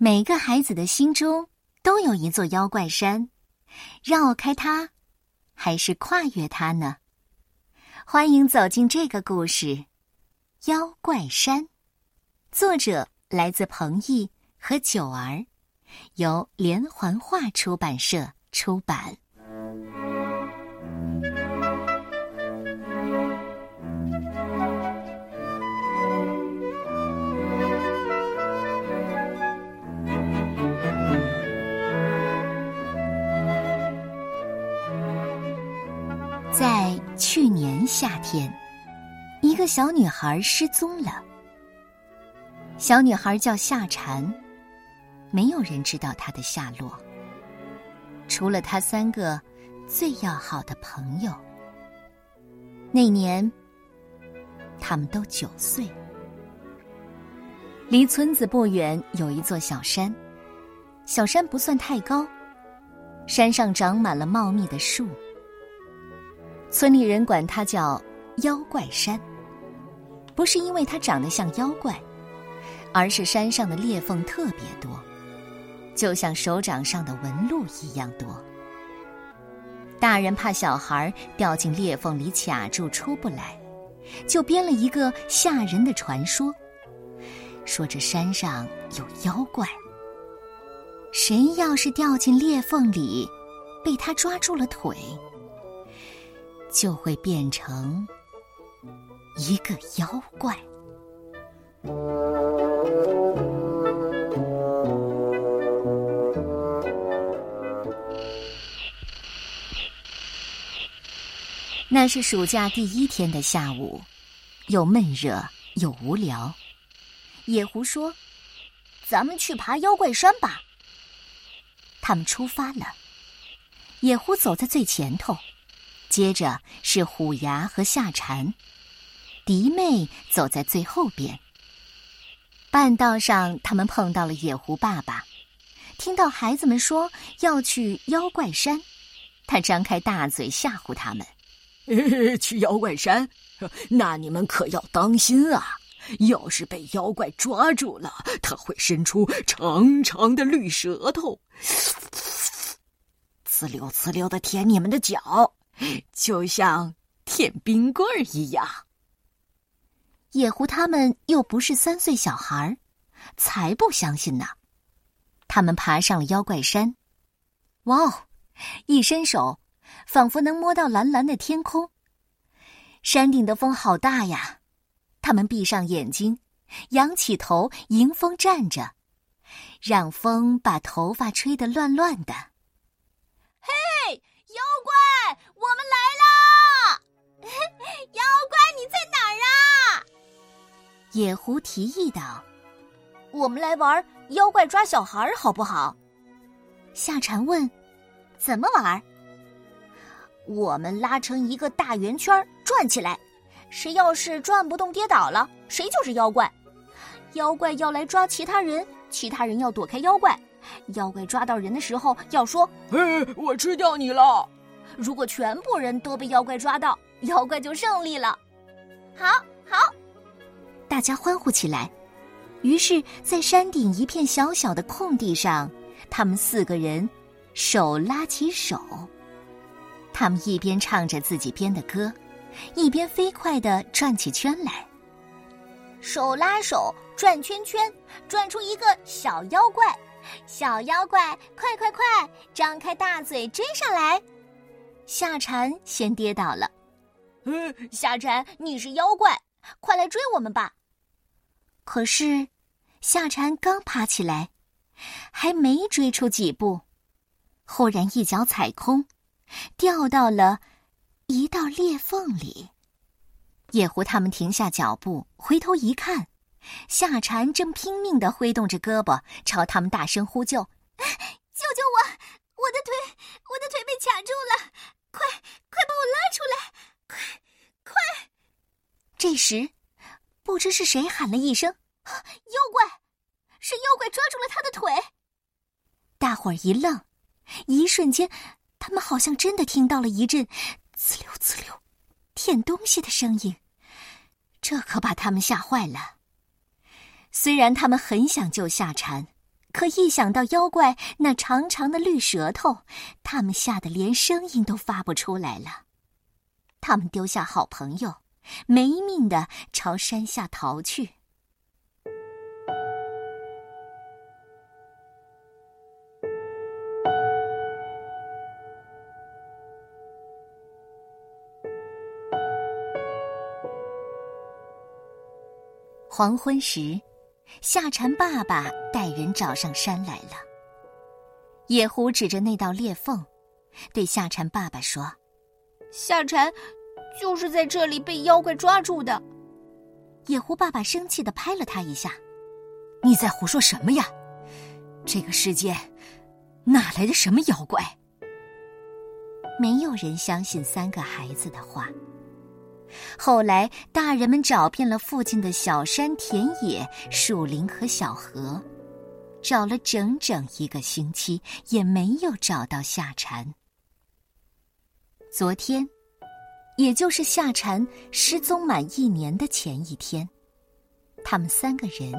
每个孩子的心中都有一座妖怪山，绕开它，还是跨越它呢？欢迎走进这个故事，《妖怪山》，作者来自彭毅和九儿，由连环画出版社出版。夏天，一个小女孩失踪了。小女孩叫夏蝉，没有人知道她的下落，除了她三个最要好的朋友。那年，他们都九岁。离村子不远有一座小山，小山不算太高，山上长满了茂密的树。村里人管它叫“妖怪山”，不是因为它长得像妖怪，而是山上的裂缝特别多，就像手掌上的纹路一样多。大人怕小孩掉进裂缝里卡住出不来，就编了一个吓人的传说，说这山上有妖怪，谁要是掉进裂缝里，被他抓住了腿。就会变成一个妖怪。那是暑假第一天的下午，又闷热又无聊。野狐说：“咱们去爬妖怪山吧。”他们出发了。野狐走在最前头。接着是虎牙和夏蝉，迪妹走在最后边。半道上，他们碰到了野狐爸爸，听到孩子们说要去妖怪山，他张开大嘴吓唬他们：“去妖怪山，那你们可要当心啊！要是被妖怪抓住了，他会伸出长长的绿舌头，呲溜呲溜的舔你们的脚。”就像舔冰棍儿一样。野狐他们又不是三岁小孩儿才不相信呢。他们爬上了妖怪山，哇哦！一伸手，仿佛能摸到蓝蓝的天空。山顶的风好大呀！他们闭上眼睛，仰起头迎风站着，让风把头发吹得乱乱的。嘿，妖怪！我们来啦！妖怪，你在哪儿啊？野狐提议道：“我们来玩妖怪抓小孩，好不好？”夏蝉问：“怎么玩？”我们拉成一个大圆圈，转起来，谁要是转不动、跌倒了，谁就是妖怪。妖怪要来抓其他人，其他人要躲开妖怪。妖怪抓到人的时候，要说：“嘿，我吃掉你了。”如果全部人都被妖怪抓到，妖怪就胜利了。好，好，大家欢呼起来。于是，在山顶一片小小的空地上，他们四个人手拉起手，他们一边唱着自己编的歌，一边飞快的转起圈来。手拉手转圈圈，转出一个小妖怪。小妖怪，快快快，张开大嘴追上来！夏蝉先跌倒了，嗯，夏蝉，你是妖怪，快来追我们吧！可是，夏蝉刚爬起来，还没追出几步，忽然一脚踩空，掉到了一道裂缝里。野狐他们停下脚步，回头一看，夏蝉正拼命的挥动着胳膊，朝他们大声呼救：“救救我！我的腿，我的腿被卡住了！”快快把我拉出来！快快！这时，不知是谁喊了一声：“妖怪！”是妖怪抓住了他的腿。大伙儿一愣，一瞬间，他们好像真的听到了一阵“呲溜呲溜”舔东西的声音，这可把他们吓坏了。虽然他们很想救夏蝉，可一想到妖怪那长长的绿舌头，他们吓得连声音都发不出来了。他们丢下好朋友，没命的朝山下逃去。黄昏时，夏蝉爸爸带人找上山来了。野狐指着那道裂缝，对夏蝉爸爸说：“夏蝉，就是在这里被妖怪抓住的。”野狐爸爸生气的拍了他一下：“你在胡说什么呀？这个世界哪来的什么妖怪？”没有人相信三个孩子的话。后来，大人们找遍了附近的小山、田野、树林和小河，找了整整一个星期，也没有找到夏蝉。昨天，也就是夏蝉失踪满一年的前一天，他们三个人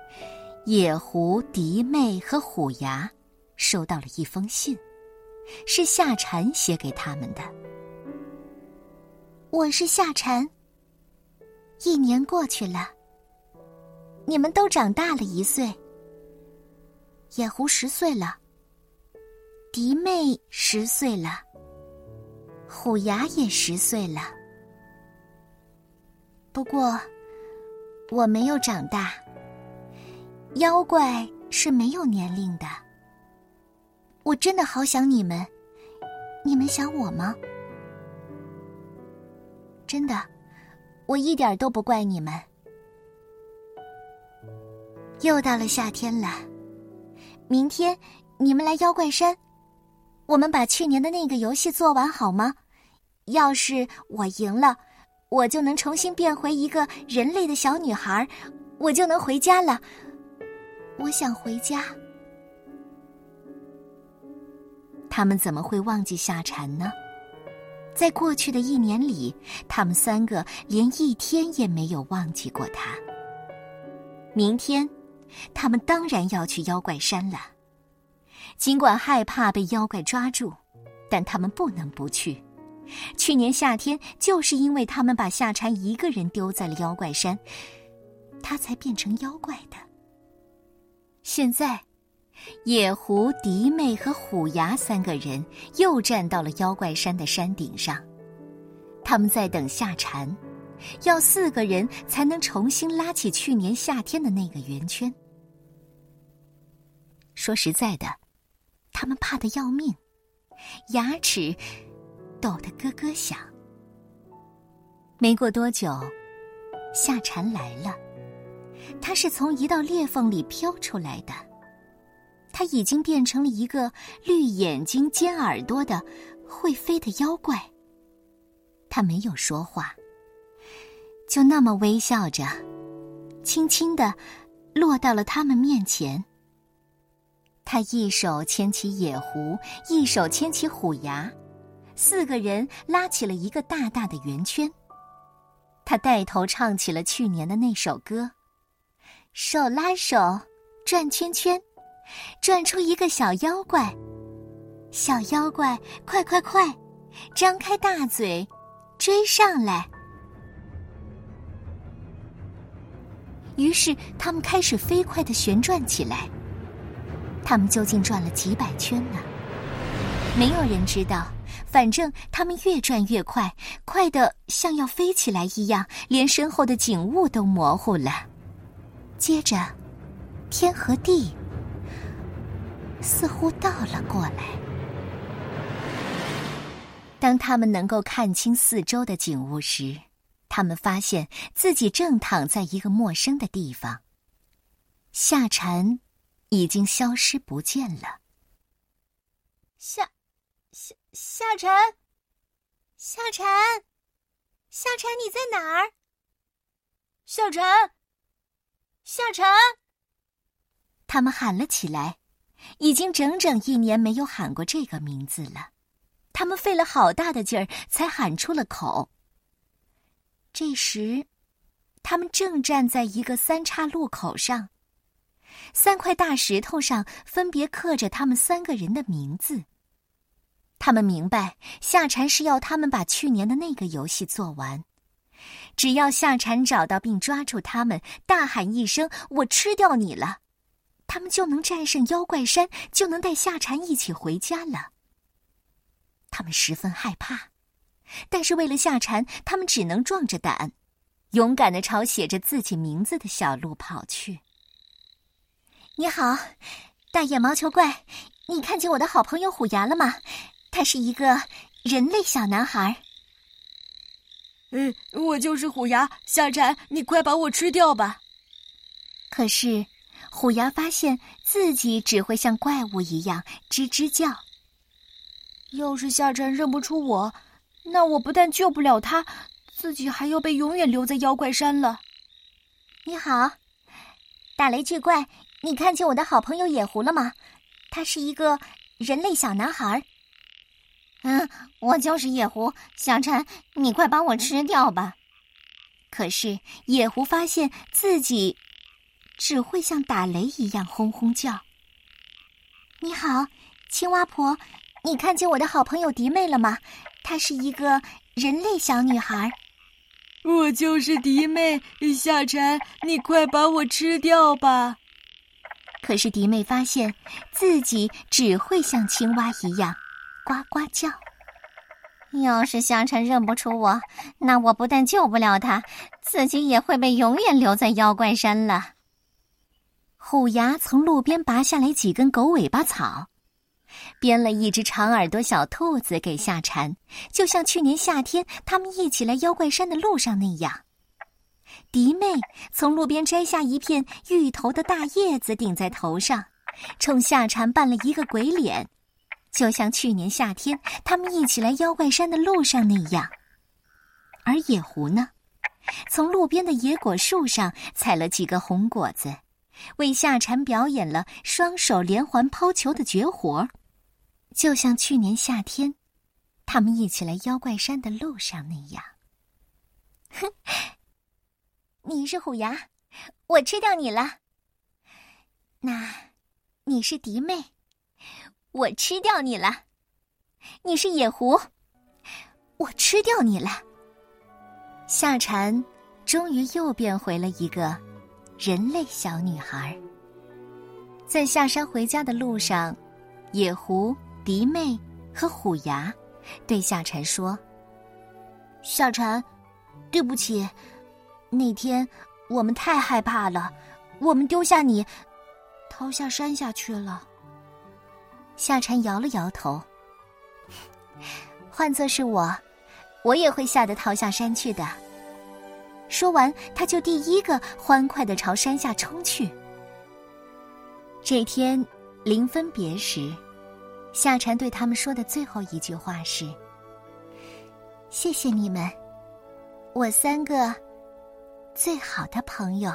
——野狐、迪妹和虎牙，收到了一封信，是夏蝉写给他们的。我是夏蝉。一年过去了，你们都长大了一岁。野狐十岁了，迪妹十岁了，虎牙也十岁了。不过，我没有长大。妖怪是没有年龄的。我真的好想你们，你们想我吗？真的，我一点都不怪你们。又到了夏天了，明天你们来妖怪山，我们把去年的那个游戏做完好吗？要是我赢了，我就能重新变回一个人类的小女孩，我就能回家了。我想回家。他们怎么会忘记夏蝉呢？在过去的一年里，他们三个连一天也没有忘记过他。明天，他们当然要去妖怪山了。尽管害怕被妖怪抓住，但他们不能不去。去年夏天，就是因为他们把夏蝉一个人丢在了妖怪山，他才变成妖怪的。现在。野狐、迪妹和虎牙三个人又站到了妖怪山的山顶上，他们在等夏蝉，要四个人才能重新拉起去年夏天的那个圆圈。说实在的，他们怕得要命，牙齿抖得咯咯响。没过多久，夏蝉来了，它是从一道裂缝里飘出来的。他已经变成了一个绿眼睛、尖耳朵的会飞的妖怪。他没有说话，就那么微笑着，轻轻的落到了他们面前。他一手牵起野狐，一手牵起虎牙，四个人拉起了一个大大的圆圈。他带头唱起了去年的那首歌：“手拉手，转圈圈。”转出一个小妖怪，小妖怪，快快快，张开大嘴，追上来！于是他们开始飞快的旋转起来。他们究竟转了几百圈呢？没有人知道。反正他们越转越快，快的像要飞起来一样，连身后的景物都模糊了。接着，天和地。似乎倒了过来。当他们能够看清四周的景物时，他们发现自己正躺在一个陌生的地方。夏蝉已经消失不见了。夏夏晨，夏蝉，夏蝉，你在哪儿？夏蝉，夏蝉，他们喊了起来。已经整整一年没有喊过这个名字了，他们费了好大的劲儿才喊出了口。这时，他们正站在一个三岔路口上，三块大石头上分别刻着他们三个人的名字。他们明白夏蝉是要他们把去年的那个游戏做完。只要夏蝉找到并抓住他们，大喊一声“我吃掉你了”，他们就能战胜妖怪山，就能带夏蝉一起回家了。他们十分害怕，但是为了夏蝉，他们只能壮着胆，勇敢的朝写着自己名字的小路跑去。你好，大眼毛球怪，你看见我的好朋友虎牙了吗？他是一个人类小男孩。嗯，我就是虎牙夏蝉，你快把我吃掉吧！可是，虎牙发现自己只会像怪物一样吱吱叫。要是夏蝉认不出我，那我不但救不了他，自己还要被永远留在妖怪山了。你好，打雷巨怪，你看见我的好朋友野狐了吗？他是一个人类小男孩。嗯，我就是野狐小蝉，你快把我吃掉吧！可是野狐发现自己只会像打雷一样轰轰叫。你好，青蛙婆，你看见我的好朋友迪妹了吗？她是一个人类小女孩。我就是迪妹夏蝉，你快把我吃掉吧！可是迪妹发现自己只会像青蛙一样。呱呱叫。要是夏蝉认不出我，那我不但救不了他，自己也会被永远留在妖怪山了。虎牙从路边拔下来几根狗尾巴草，编了一只长耳朵小兔子给夏蝉，就像去年夏天他们一起来妖怪山的路上那样。迪妹从路边摘下一片芋头的大叶子顶在头上，冲夏蝉扮了一个鬼脸。就像去年夏天他们一起来妖怪山的路上那样，而野狐呢，从路边的野果树上采了几个红果子，为夏蝉表演了双手连环抛球的绝活就像去年夏天他们一起来妖怪山的路上那样。哼，你是虎牙，我吃掉你了。那，你是迪妹。我吃掉你了，你是野狐，我吃掉你了。夏蝉终于又变回了一个人类小女孩。在下山回家的路上，野狐、迪妹和虎牙对夏蝉说：“夏蝉，对不起，那天我们太害怕了，我们丢下你，逃下山下去了。”夏蝉摇了摇头。换做是我，我也会吓得逃下山去的。说完，他就第一个欢快的朝山下冲去。这天临分别时，夏蝉对他们说的最后一句话是：“谢谢你们，我三个最好的朋友。”